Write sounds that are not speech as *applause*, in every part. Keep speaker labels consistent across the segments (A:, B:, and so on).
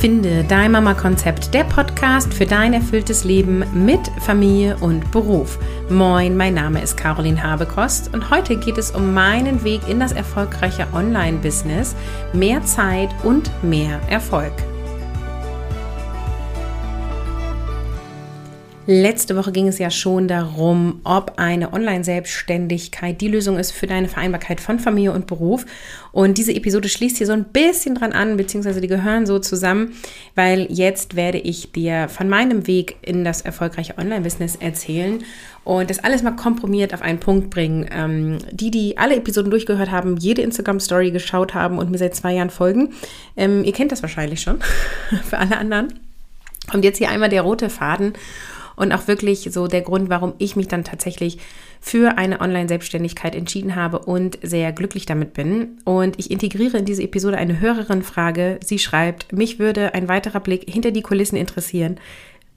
A: Finde dein Mama-Konzept, der Podcast für dein erfülltes Leben mit Familie und Beruf. Moin, mein Name ist Caroline Habekost und heute geht es um meinen Weg in das erfolgreiche Online-Business, mehr Zeit und mehr Erfolg. Letzte Woche ging es ja schon darum, ob eine Online-Selbstständigkeit die Lösung ist für deine Vereinbarkeit von Familie und Beruf. Und diese Episode schließt hier so ein bisschen dran an, beziehungsweise die gehören so zusammen, weil jetzt werde ich dir von meinem Weg in das erfolgreiche Online-Business erzählen und das alles mal komprimiert auf einen Punkt bringen. Ähm, die, die alle Episoden durchgehört haben, jede Instagram-Story geschaut haben und mir seit zwei Jahren folgen, ähm, ihr kennt das wahrscheinlich schon. *laughs* für alle anderen kommt jetzt hier einmal der rote Faden und auch wirklich so der Grund, warum ich mich dann tatsächlich für eine Online-Selbstständigkeit entschieden habe und sehr glücklich damit bin. Und ich integriere in diese Episode eine Hörerin-Frage. Sie schreibt, mich würde ein weiterer Blick hinter die Kulissen interessieren.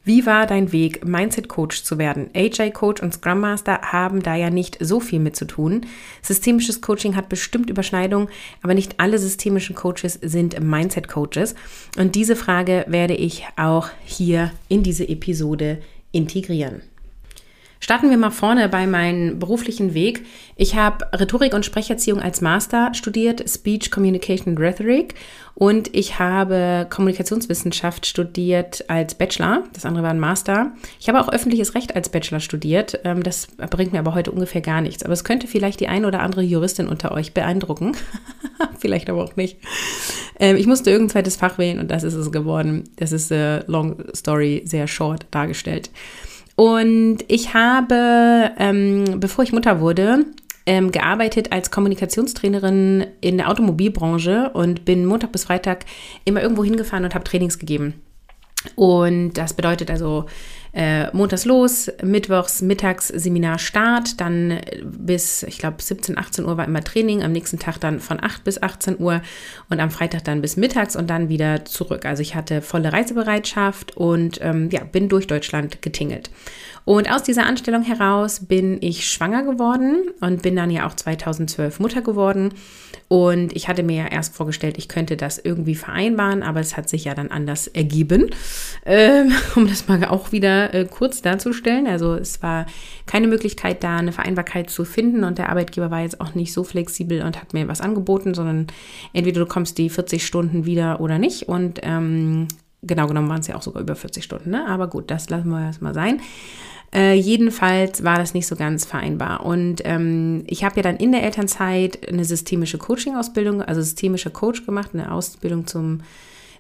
A: Wie war dein Weg, Mindset-Coach zu werden? AJ-Coach und Scrum Master haben da ja nicht so viel mit zu tun. Systemisches Coaching hat bestimmt Überschneidungen, aber nicht alle systemischen Coaches sind Mindset-Coaches. Und diese Frage werde ich auch hier in diese Episode integrieren. Starten wir mal vorne bei meinem beruflichen Weg. Ich habe Rhetorik und Sprecherziehung als Master studiert, Speech, Communication and Rhetoric und ich habe Kommunikationswissenschaft studiert als Bachelor. Das andere war ein Master. Ich habe auch öffentliches Recht als Bachelor studiert. Ähm, das bringt mir aber heute ungefähr gar nichts. Aber es könnte vielleicht die ein oder andere Juristin unter euch beeindrucken. *laughs* vielleicht aber auch nicht. Ähm, ich musste irgendein zweites Fach wählen und das ist es geworden. Das ist äh, Long Story, sehr short dargestellt. Und ich habe, ähm, bevor ich Mutter wurde, ähm, gearbeitet als Kommunikationstrainerin in der Automobilbranche und bin Montag bis Freitag immer irgendwo hingefahren und habe Trainings gegeben. Und das bedeutet also äh, montags los, mittwochs, mittags Seminar Start, dann bis, ich glaube, 17, 18 Uhr war immer Training, am nächsten Tag dann von 8 bis 18 Uhr und am Freitag dann bis mittags und dann wieder zurück. Also ich hatte volle Reisebereitschaft und ähm, ja, bin durch Deutschland getingelt. Und aus dieser Anstellung heraus bin ich schwanger geworden und bin dann ja auch 2012 Mutter geworden. Und ich hatte mir ja erst vorgestellt, ich könnte das irgendwie vereinbaren, aber es hat sich ja dann anders ergeben, ähm, *laughs* um das mal auch wieder äh, kurz darzustellen. Also es war keine Möglichkeit, da eine Vereinbarkeit zu finden und der Arbeitgeber war jetzt auch nicht so flexibel und hat mir was angeboten, sondern entweder du kommst die 40 Stunden wieder oder nicht. Und ähm, genau genommen waren es ja auch sogar über 40 Stunden, ne? aber gut, das lassen wir erstmal sein. Äh, jedenfalls war das nicht so ganz vereinbar. Und ähm, ich habe ja dann in der Elternzeit eine systemische Coaching-Ausbildung, also systemischer Coach gemacht, eine Ausbildung zum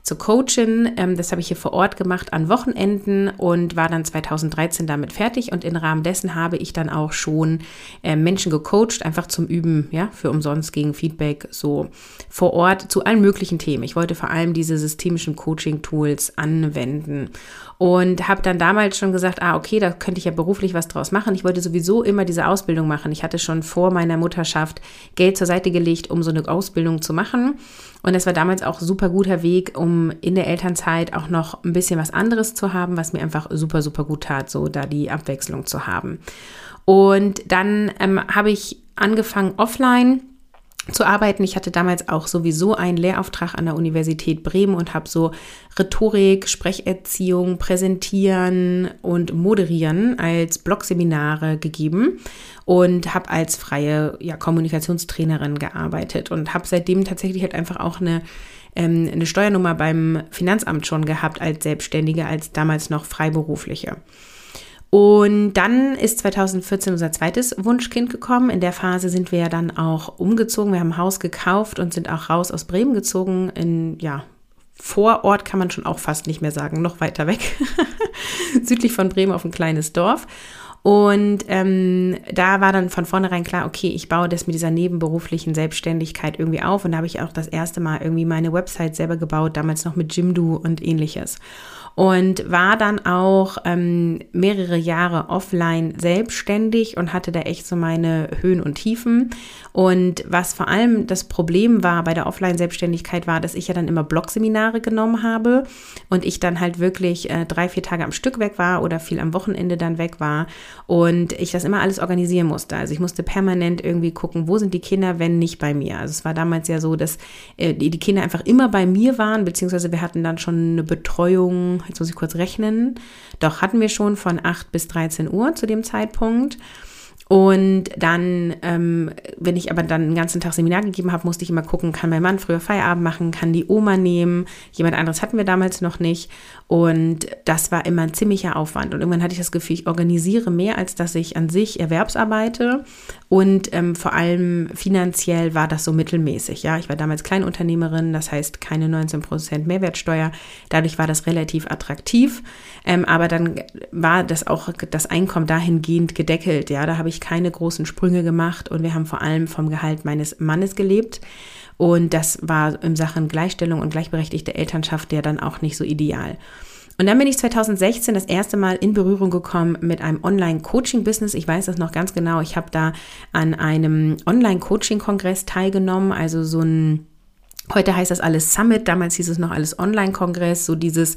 A: zur Coachin. Ähm, das habe ich hier vor Ort gemacht an Wochenenden und war dann 2013 damit fertig. Und im Rahmen dessen habe ich dann auch schon äh, Menschen gecoacht, einfach zum Üben, ja, für umsonst gegen Feedback, so vor Ort zu allen möglichen Themen. Ich wollte vor allem diese systemischen Coaching-Tools anwenden und habe dann damals schon gesagt, ah, okay, da könnte ich ja beruflich was draus machen. Ich wollte sowieso immer diese Ausbildung machen. Ich hatte schon vor meiner Mutterschaft Geld zur Seite gelegt, um so eine Ausbildung zu machen. Und das war damals auch super guter Weg, um in der Elternzeit auch noch ein bisschen was anderes zu haben, was mir einfach super, super gut tat, so da die Abwechslung zu haben. Und dann ähm, habe ich angefangen offline zu arbeiten. Ich hatte damals auch sowieso einen Lehrauftrag an der Universität Bremen und habe so Rhetorik, Sprecherziehung, Präsentieren und Moderieren als Blogseminare gegeben und habe als freie ja, Kommunikationstrainerin gearbeitet und habe seitdem tatsächlich halt einfach auch eine ähm, eine Steuernummer beim Finanzamt schon gehabt als Selbstständige, als damals noch Freiberufliche. Und dann ist 2014 unser zweites Wunschkind gekommen. In der Phase sind wir ja dann auch umgezogen. Wir haben ein Haus gekauft und sind auch raus aus Bremen gezogen. In, ja, Vorort kann man schon auch fast nicht mehr sagen, noch weiter weg. *laughs* Südlich von Bremen auf ein kleines Dorf. Und ähm, da war dann von vornherein klar, okay, ich baue das mit dieser nebenberuflichen Selbstständigkeit irgendwie auf. Und da habe ich auch das erste Mal irgendwie meine Website selber gebaut, damals noch mit Jimdo und ähnliches. Und war dann auch ähm, mehrere Jahre offline selbstständig und hatte da echt so meine Höhen und Tiefen. Und was vor allem das Problem war bei der Offline-Selbstständigkeit war, dass ich ja dann immer Blogseminare genommen habe und ich dann halt wirklich äh, drei, vier Tage am Stück weg war oder viel am Wochenende dann weg war und ich das immer alles organisieren musste. Also ich musste permanent irgendwie gucken, wo sind die Kinder, wenn nicht bei mir. Also es war damals ja so, dass äh, die, die Kinder einfach immer bei mir waren, beziehungsweise wir hatten dann schon eine Betreuung, jetzt muss ich kurz rechnen, doch hatten wir schon von 8 bis 13 Uhr zu dem Zeitpunkt. Und dann, ähm, wenn ich aber dann den ganzen Tag Seminar gegeben habe, musste ich immer gucken, kann mein Mann früher Feierabend machen, kann die Oma nehmen. Jemand anderes hatten wir damals noch nicht. Und das war immer ein ziemlicher Aufwand. Und irgendwann hatte ich das Gefühl, ich organisiere mehr, als dass ich an sich Erwerbsarbeite. Und ähm, vor allem finanziell war das so mittelmäßig. Ja, ich war damals Kleinunternehmerin, das heißt keine 19% Mehrwertsteuer. Dadurch war das relativ attraktiv. Ähm, aber dann war das auch das Einkommen dahingehend gedeckelt. Ja, da habe ich keine großen Sprünge gemacht und wir haben vor allem vom Gehalt meines Mannes gelebt. Und das war in Sachen Gleichstellung und gleichberechtigte Elternschaft ja dann auch nicht so ideal. Und dann bin ich 2016 das erste Mal in Berührung gekommen mit einem Online-Coaching-Business. Ich weiß das noch ganz genau. Ich habe da an einem Online-Coaching-Kongress teilgenommen, also so ein Heute heißt das alles Summit, damals hieß es noch alles Online-Kongress, so dieses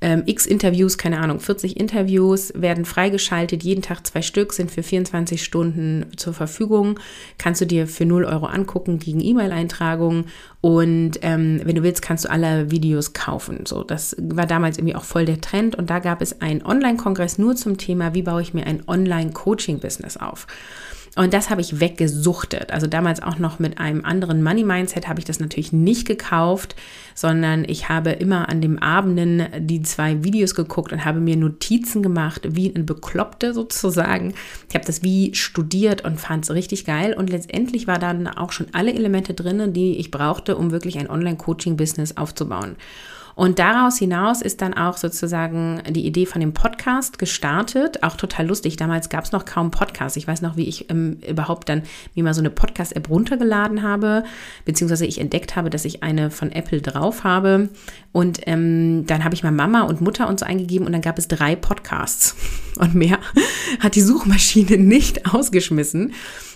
A: ähm, x Interviews, keine Ahnung, 40 Interviews werden freigeschaltet, jeden Tag zwei Stück, sind für 24 Stunden zur Verfügung. Kannst du dir für 0 Euro angucken gegen E-Mail-Eintragung und ähm, wenn du willst, kannst du alle Videos kaufen. So, das war damals irgendwie auch voll der Trend und da gab es einen Online-Kongress nur zum Thema, wie baue ich mir ein Online-Coaching-Business auf. Und das habe ich weggesuchtet. Also damals auch noch mit einem anderen Money Mindset habe ich das natürlich nicht gekauft, sondern ich habe immer an dem Abenden die zwei Videos geguckt und habe mir Notizen gemacht, wie ein Bekloppte sozusagen. Ich habe das wie studiert und fand es richtig geil. Und letztendlich war dann auch schon alle Elemente drin, die ich brauchte, um wirklich ein Online-Coaching-Business aufzubauen. Und daraus hinaus ist dann auch sozusagen die Idee von dem Podcast gestartet. Auch total lustig. Damals gab es noch kaum Podcasts. Ich weiß noch, wie ich ähm, überhaupt dann mir mal so eine Podcast-App runtergeladen habe, beziehungsweise ich entdeckt habe, dass ich eine von Apple drauf habe. Und ähm, dann habe ich mal Mama und Mutter und so eingegeben und dann gab es drei Podcasts. *laughs* Und mehr hat die Suchmaschine nicht *laughs* ausgeschmissen.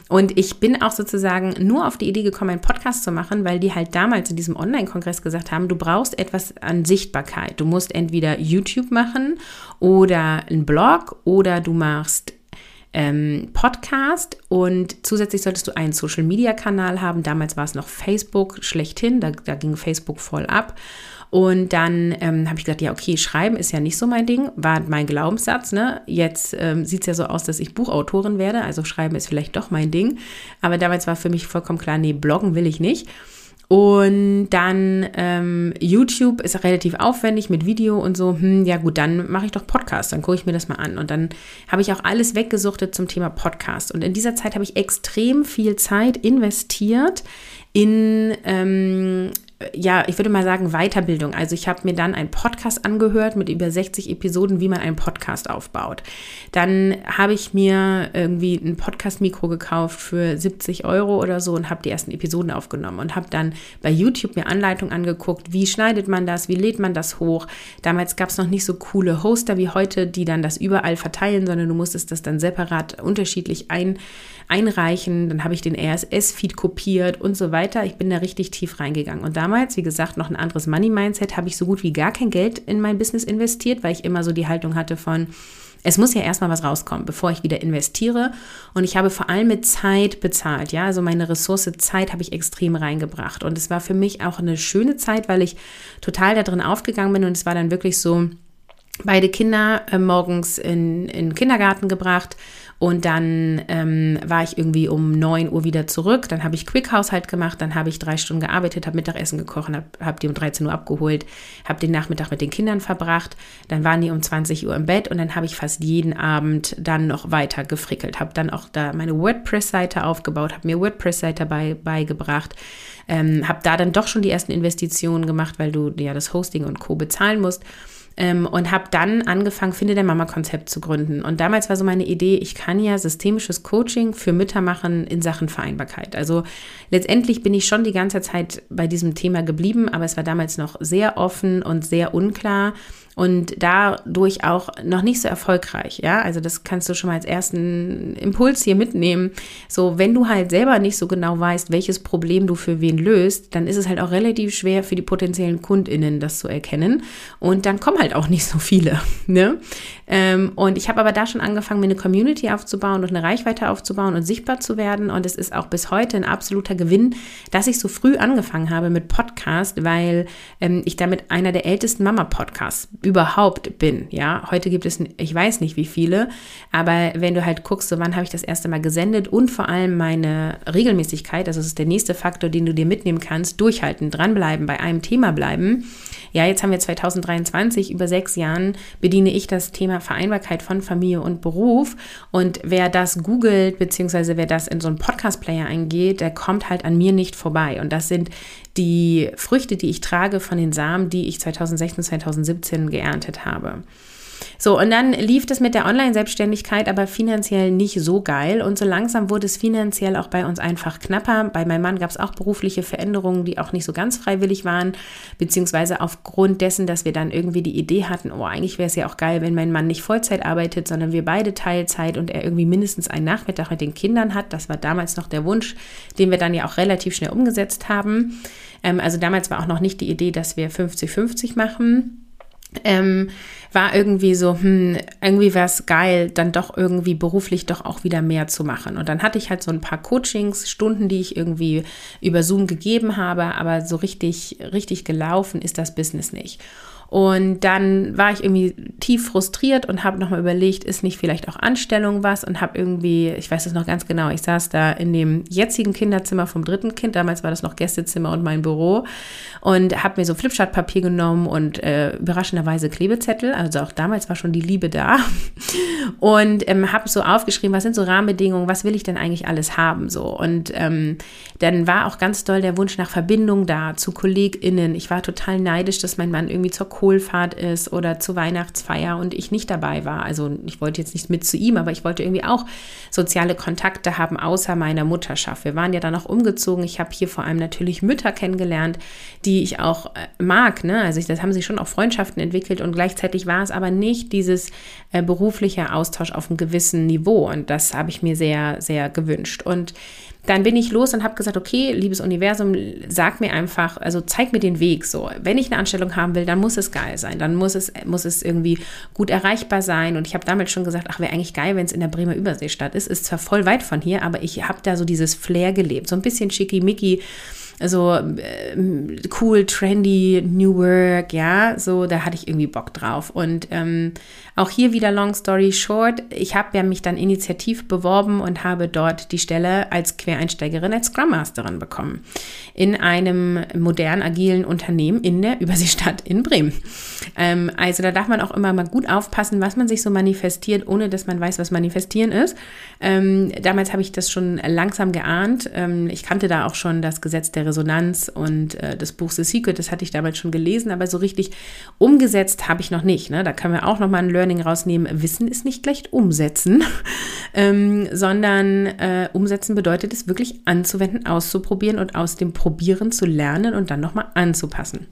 A: Und ich bin auch sozusagen nur auf die Idee gekommen, einen Podcast zu machen, weil die halt damals in diesem Online-Kongress gesagt haben, du brauchst etwas an Sichtbarkeit. Du musst entweder YouTube machen oder einen Blog oder du machst ähm, Podcast und zusätzlich solltest du einen Social-Media-Kanal haben. Damals war es noch Facebook schlechthin, da, da ging Facebook voll ab. Und dann ähm, habe ich gesagt, ja, okay, schreiben ist ja nicht so mein Ding, war mein Glaubenssatz. Ne? Jetzt ähm, sieht es ja so aus, dass ich Buchautorin werde, also schreiben ist vielleicht doch mein Ding. Aber damals war für mich vollkommen klar, nee, bloggen will ich nicht. Und dann ähm, YouTube ist relativ aufwendig mit Video und so. Hm, ja gut, dann mache ich doch Podcast, dann gucke ich mir das mal an. Und dann habe ich auch alles weggesuchtet zum Thema Podcast. Und in dieser Zeit habe ich extrem viel Zeit investiert in ähm, ja, ich würde mal sagen, Weiterbildung. Also ich habe mir dann einen Podcast angehört mit über 60 Episoden, wie man einen Podcast aufbaut. Dann habe ich mir irgendwie ein Podcast-Mikro gekauft für 70 Euro oder so und habe die ersten Episoden aufgenommen und habe dann bei YouTube mir Anleitungen angeguckt, wie schneidet man das, wie lädt man das hoch. Damals gab es noch nicht so coole Hoster wie heute, die dann das überall verteilen, sondern du musstest das dann separat unterschiedlich ein, einreichen. Dann habe ich den RSS-Feed kopiert und so weiter. Ich bin da richtig tief reingegangen. Und damals, wie gesagt, noch ein anderes Money-Mindset, habe ich so gut wie gar kein Geld in mein Business investiert, weil ich immer so die Haltung hatte von, es muss ja erstmal was rauskommen, bevor ich wieder investiere. Und ich habe vor allem mit Zeit bezahlt. Ja, also meine Ressource Zeit habe ich extrem reingebracht. Und es war für mich auch eine schöne Zeit, weil ich total da drin aufgegangen bin. Und es war dann wirklich so, beide Kinder äh, morgens in, in den Kindergarten gebracht und dann ähm, war ich irgendwie um 9 Uhr wieder zurück. Dann habe ich Quick-Haushalt gemacht. Dann habe ich drei Stunden gearbeitet, habe Mittagessen gekocht, habe hab die um 13 Uhr abgeholt, habe den Nachmittag mit den Kindern verbracht. Dann waren die um 20 Uhr im Bett und dann habe ich fast jeden Abend dann noch weiter gefrickelt. Habe dann auch da meine WordPress-Seite aufgebaut, habe mir WordPress-Seite bei, beigebracht. Ähm, habe da dann doch schon die ersten Investitionen gemacht, weil du ja das Hosting und Co. bezahlen musst ähm, und habe dann angefangen, Finde der Mama-Konzept zu gründen. Und damals war so meine Idee, ich kann ja systemisches Coaching für Mütter machen in Sachen Vereinbarkeit. Also letztendlich bin ich schon die ganze Zeit bei diesem Thema geblieben, aber es war damals noch sehr offen und sehr unklar. Und dadurch auch noch nicht so erfolgreich. Ja, also das kannst du schon mal als ersten Impuls hier mitnehmen. So, wenn du halt selber nicht so genau weißt, welches Problem du für wen löst, dann ist es halt auch relativ schwer für die potenziellen KundInnen das zu erkennen. Und dann kommen halt auch nicht so viele. *laughs* Ne? Ähm, und ich habe aber da schon angefangen, mir eine Community aufzubauen und eine Reichweite aufzubauen und sichtbar zu werden. Und es ist auch bis heute ein absoluter Gewinn, dass ich so früh angefangen habe mit Podcast, weil ähm, ich damit einer der ältesten Mama-Podcasts überhaupt bin. Ja, heute gibt es, ich weiß nicht wie viele, aber wenn du halt guckst, so wann habe ich das erste Mal gesendet und vor allem meine Regelmäßigkeit, also das ist der nächste Faktor, den du dir mitnehmen kannst, durchhalten, dranbleiben, bei einem Thema bleiben ja, jetzt haben wir 2023, über sechs Jahren bediene ich das Thema Vereinbarkeit von Familie und Beruf. Und wer das googelt, beziehungsweise wer das in so einen Podcast-Player eingeht, der kommt halt an mir nicht vorbei. Und das sind die Früchte, die ich trage von den Samen, die ich 2016, 2017 geerntet habe. So, und dann lief das mit der Online-Selbstständigkeit aber finanziell nicht so geil. Und so langsam wurde es finanziell auch bei uns einfach knapper. Bei meinem Mann gab es auch berufliche Veränderungen, die auch nicht so ganz freiwillig waren, beziehungsweise aufgrund dessen, dass wir dann irgendwie die Idee hatten, oh, eigentlich wäre es ja auch geil, wenn mein Mann nicht Vollzeit arbeitet, sondern wir beide Teilzeit und er irgendwie mindestens einen Nachmittag mit den Kindern hat. Das war damals noch der Wunsch, den wir dann ja auch relativ schnell umgesetzt haben. Ähm, also damals war auch noch nicht die Idee, dass wir 50-50 machen ähm, war irgendwie so, hm, irgendwie wäre es geil, dann doch irgendwie beruflich doch auch wieder mehr zu machen. Und dann hatte ich halt so ein paar Coachings, Stunden, die ich irgendwie über Zoom gegeben habe, aber so richtig, richtig gelaufen ist das Business nicht. Und dann war ich irgendwie tief frustriert und habe nochmal überlegt, ist nicht vielleicht auch Anstellung was und habe irgendwie, ich weiß es noch ganz genau, ich saß da in dem jetzigen Kinderzimmer vom dritten Kind, damals war das noch Gästezimmer und mein Büro und habe mir so Flipchartpapier genommen und äh, überraschenderweise Klebezettel, also auch damals war schon die Liebe da *laughs* und ähm, habe so aufgeschrieben, was sind so Rahmenbedingungen, was will ich denn eigentlich alles haben so und ähm, dann war auch ganz doll der Wunsch nach Verbindung da zu KollegInnen. Ich war total neidisch, dass mein Mann irgendwie zur Kohlfahrt ist oder zur Weihnachtsfeier und ich nicht dabei war. Also ich wollte jetzt nicht mit zu ihm, aber ich wollte irgendwie auch soziale Kontakte haben, außer meiner Mutterschaft. Wir waren ja dann auch umgezogen. Ich habe hier vor allem natürlich Mütter kennengelernt, die ich auch äh, mag. Ne? Also ich, das haben sich schon auch Freundschaften entwickelt und gleichzeitig war es aber nicht dieses äh, berufliche Austausch auf einem gewissen Niveau. Und das habe ich mir sehr, sehr gewünscht. Und dann bin ich los und habe gesagt, okay, liebes Universum, sag mir einfach, also zeig mir den Weg so. Wenn ich eine Anstellung haben will, dann muss es geil sein, dann muss es, muss es irgendwie gut erreichbar sein. Und ich habe damals schon gesagt, ach, wäre eigentlich geil, wenn es in der Bremer Überseestadt ist. Ist zwar voll weit von hier, aber ich habe da so dieses Flair gelebt, so ein bisschen schickimicki so äh, cool, trendy, New Work, ja, so, da hatte ich irgendwie Bock drauf. Und ähm, auch hier wieder Long Story Short, ich habe ja mich dann initiativ beworben und habe dort die Stelle als Quereinsteigerin, als Scrum Masterin bekommen. In einem modernen, agilen Unternehmen in der Überseestadt in Bremen. Ähm, also da darf man auch immer mal gut aufpassen, was man sich so manifestiert, ohne dass man weiß, was manifestieren ist. Ähm, damals habe ich das schon langsam geahnt. Ähm, ich kannte da auch schon das Gesetz der Resonanz und äh, das Buch The Secret, das hatte ich damals schon gelesen, aber so richtig umgesetzt habe ich noch nicht. Ne? Da können wir auch noch mal ein Learning rausnehmen. Wissen ist nicht gleich umsetzen, *laughs* ähm, sondern äh, umsetzen bedeutet es wirklich anzuwenden, auszuprobieren und aus dem Probieren zu lernen und dann nochmal anzupassen.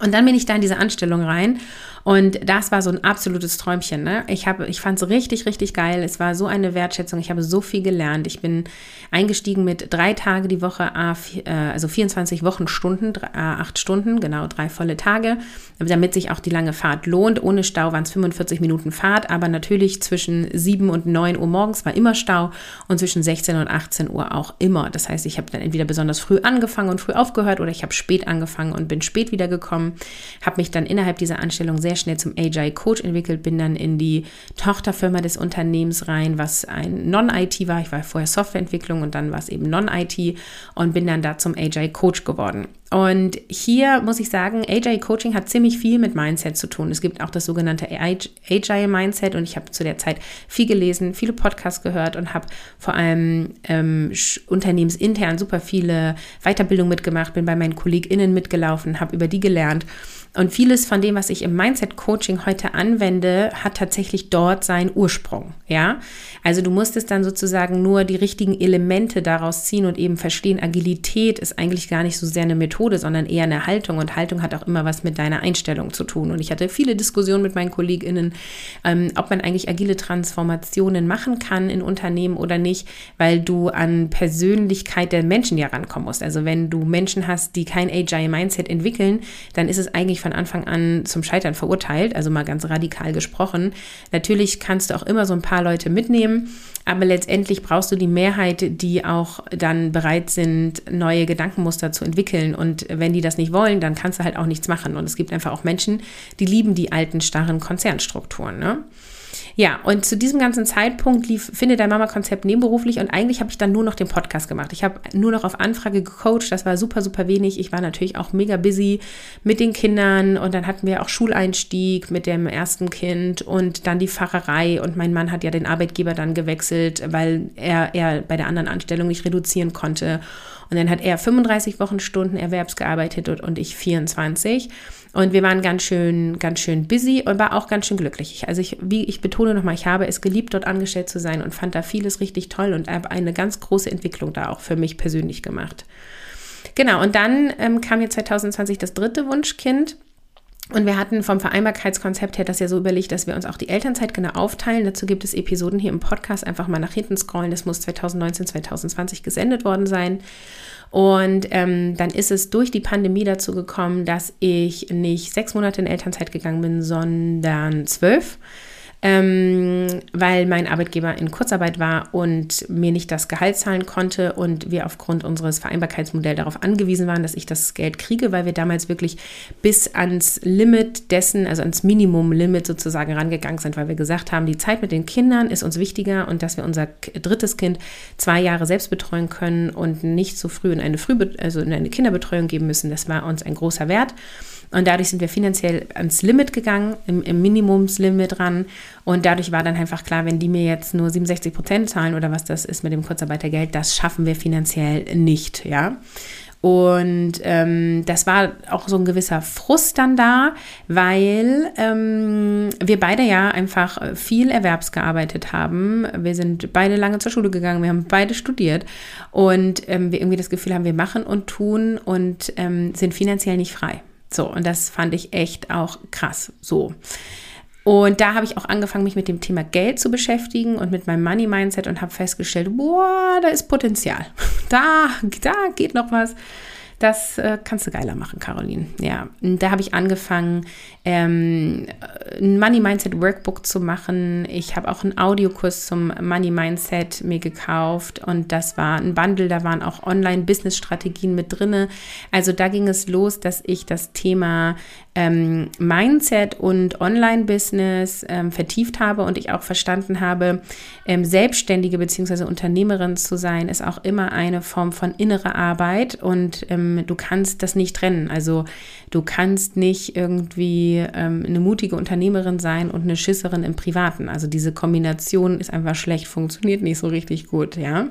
A: Und dann bin ich da in diese Anstellung rein und das war so ein absolutes Träumchen. Ne? Ich, ich fand es richtig, richtig geil. Es war so eine Wertschätzung. Ich habe so viel gelernt. Ich bin eingestiegen mit drei Tage die Woche, äh, also 24 Wochenstunden, acht Stunden, genau, drei volle Tage, damit sich auch die lange Fahrt lohnt. Ohne Stau waren es 45 Minuten Fahrt, aber natürlich zwischen 7 und 9 Uhr morgens war immer Stau und zwischen 16 und 18 Uhr auch immer. Das heißt, ich habe dann entweder besonders früh angefangen und früh aufgehört oder ich habe spät angefangen und bin spät wiedergekommen, habe mich dann innerhalb dieser Anstellung sehr sehr schnell zum Agile Coach entwickelt, bin dann in die Tochterfirma des Unternehmens rein, was ein Non-IT war. Ich war vorher Softwareentwicklung und dann war es eben Non-IT und bin dann da zum Agile Coach geworden. Und hier muss ich sagen, Agile Coaching hat ziemlich viel mit Mindset zu tun. Es gibt auch das sogenannte Agile Mindset und ich habe zu der Zeit viel gelesen, viele Podcasts gehört und habe vor allem ähm, unternehmensintern super viele Weiterbildungen mitgemacht, bin bei meinen KollegInnen mitgelaufen, habe über die gelernt. Und vieles von dem, was ich im Mindset Coaching heute anwende, hat tatsächlich dort seinen Ursprung. Ja, also du musstest dann sozusagen nur die richtigen Elemente daraus ziehen und eben verstehen, Agilität ist eigentlich gar nicht so sehr eine Methode, sondern eher eine Haltung und Haltung hat auch immer was mit deiner Einstellung zu tun. Und ich hatte viele Diskussionen mit meinen KollegInnen, ähm, ob man eigentlich agile Transformationen machen kann in Unternehmen oder nicht, weil du an Persönlichkeit der Menschen ja rankommen musst. Also wenn du Menschen hast, die kein Agile Mindset entwickeln, dann ist es eigentlich von Anfang an zum Scheitern verurteilt, also mal ganz radikal gesprochen. Natürlich kannst du auch immer so ein paar Leute mitnehmen, aber letztendlich brauchst du die Mehrheit, die auch dann bereit sind, neue Gedankenmuster zu entwickeln. Und wenn die das nicht wollen, dann kannst du halt auch nichts machen. Und es gibt einfach auch Menschen, die lieben die alten, starren Konzernstrukturen. Ne? Ja, und zu diesem ganzen Zeitpunkt lief Finde dein Mama-Konzept nebenberuflich und eigentlich habe ich dann nur noch den Podcast gemacht. Ich habe nur noch auf Anfrage gecoacht, das war super, super wenig. Ich war natürlich auch mega busy mit den Kindern und dann hatten wir auch Schuleinstieg mit dem ersten Kind und dann die Fahrerei und mein Mann hat ja den Arbeitgeber dann gewechselt, weil er, er bei der anderen Anstellung nicht reduzieren konnte. Und dann hat er 35 Wochenstunden erwerbsgearbeitet und, und ich 24. Und wir waren ganz schön, ganz schön busy und war auch ganz schön glücklich. Also ich, wie ich betone nochmal, ich habe es geliebt, dort angestellt zu sein und fand da vieles richtig toll und habe eine ganz große Entwicklung da auch für mich persönlich gemacht. Genau, und dann ähm, kam jetzt 2020 das dritte Wunschkind. Und wir hatten vom Vereinbarkeitskonzept her das ja so überlegt, dass wir uns auch die Elternzeit genau aufteilen. Dazu gibt es Episoden hier im Podcast. Einfach mal nach hinten scrollen. Das muss 2019, 2020 gesendet worden sein. Und ähm, dann ist es durch die Pandemie dazu gekommen, dass ich nicht sechs Monate in Elternzeit gegangen bin, sondern zwölf ähm, weil mein Arbeitgeber in Kurzarbeit war und mir nicht das Gehalt zahlen konnte und wir aufgrund unseres Vereinbarkeitsmodells darauf angewiesen waren, dass ich das Geld kriege, weil wir damals wirklich bis ans Limit dessen, also ans Minimum-Limit sozusagen rangegangen sind, weil wir gesagt haben, die Zeit mit den Kindern ist uns wichtiger und dass wir unser drittes Kind zwei Jahre selbst betreuen können und nicht so früh in eine Früh also in eine Kinderbetreuung geben müssen, das war uns ein großer Wert. Und dadurch sind wir finanziell ans Limit gegangen, im, im Minimumslimit ran. Und dadurch war dann einfach klar, wenn die mir jetzt nur 67 Prozent zahlen oder was das ist mit dem Kurzarbeitergeld, das schaffen wir finanziell nicht, ja. Und ähm, das war auch so ein gewisser Frust dann da, weil ähm, wir beide ja einfach viel erwerbsgearbeitet haben. Wir sind beide lange zur Schule gegangen, wir haben beide studiert und ähm, wir irgendwie das Gefühl haben, wir machen und tun und ähm, sind finanziell nicht frei. So, und das fand ich echt auch krass. So. Und da habe ich auch angefangen, mich mit dem Thema Geld zu beschäftigen und mit meinem Money Mindset und habe festgestellt, boah, da ist Potenzial. *laughs* Da, da geht noch was. Das äh, kannst du geiler machen, Caroline. Ja, da habe ich angefangen, ähm, ein Money Mindset Workbook zu machen. Ich habe auch einen Audiokurs zum Money Mindset mir gekauft und das war ein Bundle, da waren auch Online-Business-Strategien mit drin. Also da ging es los, dass ich das Thema ähm, Mindset und Online-Business ähm, vertieft habe und ich auch verstanden habe, ähm, Selbstständige bzw. Unternehmerin zu sein, ist auch immer eine Form von innerer Arbeit und ähm, du kannst das nicht trennen. Also du kannst nicht irgendwie ähm, eine mutige Unternehmerin sein und eine Schisserin im Privaten. Also diese Kombination ist einfach schlecht, funktioniert nicht so richtig gut, ja.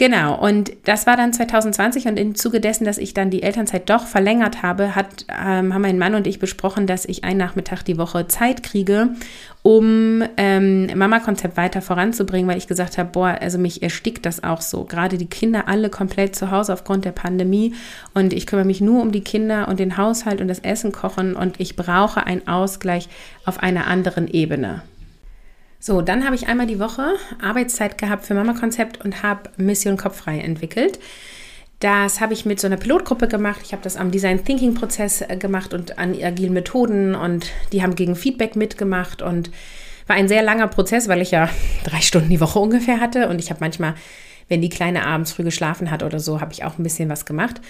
A: Genau, und das war dann 2020 und im Zuge dessen, dass ich dann die Elternzeit doch verlängert habe, hat, ähm, haben mein Mann und ich besprochen, dass ich einen Nachmittag die Woche Zeit kriege, um ähm, Mama-Konzept weiter voranzubringen, weil ich gesagt habe, boah, also mich erstickt das auch so. Gerade die Kinder alle komplett zu Hause aufgrund der Pandemie und ich kümmere mich nur um die Kinder und den Haushalt und das Essen kochen und ich brauche einen Ausgleich auf einer anderen Ebene. So, dann habe ich einmal die Woche Arbeitszeit gehabt für Mama Konzept und habe Mission Kopffrei entwickelt. Das habe ich mit so einer Pilotgruppe gemacht. Ich habe das am Design Thinking Prozess äh, gemacht und an agilen Methoden und die haben gegen Feedback mitgemacht und war ein sehr langer Prozess, weil ich ja *laughs* drei Stunden die Woche ungefähr hatte und ich habe manchmal, wenn die Kleine abends früh geschlafen hat oder so, habe ich auch ein bisschen was gemacht.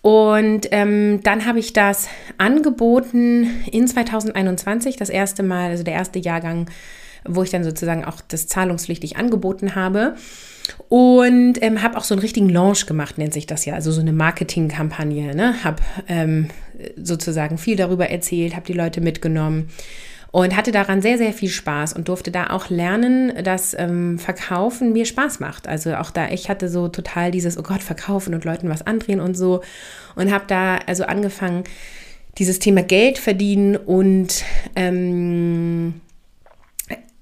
A: Und ähm, dann habe ich das angeboten in 2021, das erste Mal, also der erste Jahrgang wo ich dann sozusagen auch das zahlungspflichtig angeboten habe. Und ähm, habe auch so einen richtigen Launch gemacht, nennt sich das ja, also so eine Marketingkampagne. Ne? Habe ähm, sozusagen viel darüber erzählt, habe die Leute mitgenommen und hatte daran sehr, sehr viel Spaß und durfte da auch lernen, dass ähm, Verkaufen mir Spaß macht. Also auch da, ich hatte so total dieses, oh Gott, verkaufen und Leuten was andrehen und so und habe da also angefangen, dieses Thema Geld verdienen und ähm,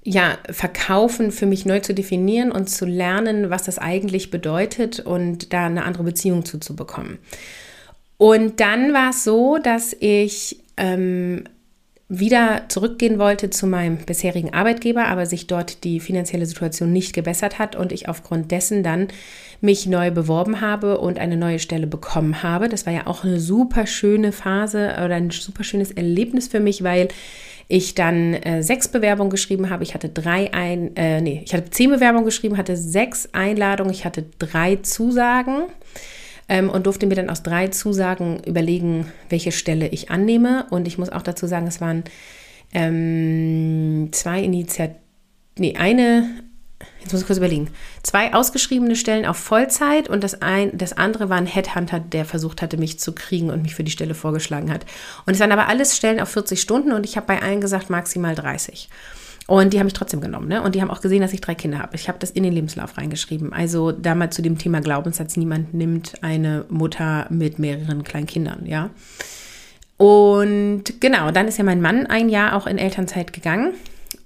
A: ja, verkaufen für mich neu zu definieren und zu lernen, was das eigentlich bedeutet und da eine andere Beziehung zuzubekommen. Und dann war es so, dass ich ähm, wieder zurückgehen wollte zu meinem bisherigen Arbeitgeber, aber sich dort die finanzielle Situation nicht gebessert hat und ich aufgrund dessen dann mich neu beworben habe und eine neue Stelle bekommen habe. Das war ja auch eine super schöne Phase oder ein super schönes Erlebnis für mich, weil ich dann äh, sechs Bewerbungen geschrieben habe. Ich hatte drei ein, äh, nee, ich hatte zehn Bewerbungen geschrieben, hatte sechs Einladungen, ich hatte drei Zusagen ähm, und durfte mir dann aus drei Zusagen überlegen, welche Stelle ich annehme. Und ich muss auch dazu sagen, es waren ähm, zwei Initiativen, nee, eine, jetzt muss ich kurz überlegen, zwei ausgeschriebene Stellen auf Vollzeit und das, ein, das andere war ein Headhunter, der versucht hatte, mich zu kriegen und mich für die Stelle vorgeschlagen hat. Und es waren aber alles Stellen auf 40 Stunden und ich habe bei allen gesagt maximal 30. Und die haben mich trotzdem genommen. Ne? Und die haben auch gesehen, dass ich drei Kinder habe. Ich habe das in den Lebenslauf reingeschrieben. Also damals zu dem Thema Glaubenssatz, niemand nimmt eine Mutter mit mehreren kleinen Kindern, ja. Und genau, dann ist ja mein Mann ein Jahr auch in Elternzeit gegangen.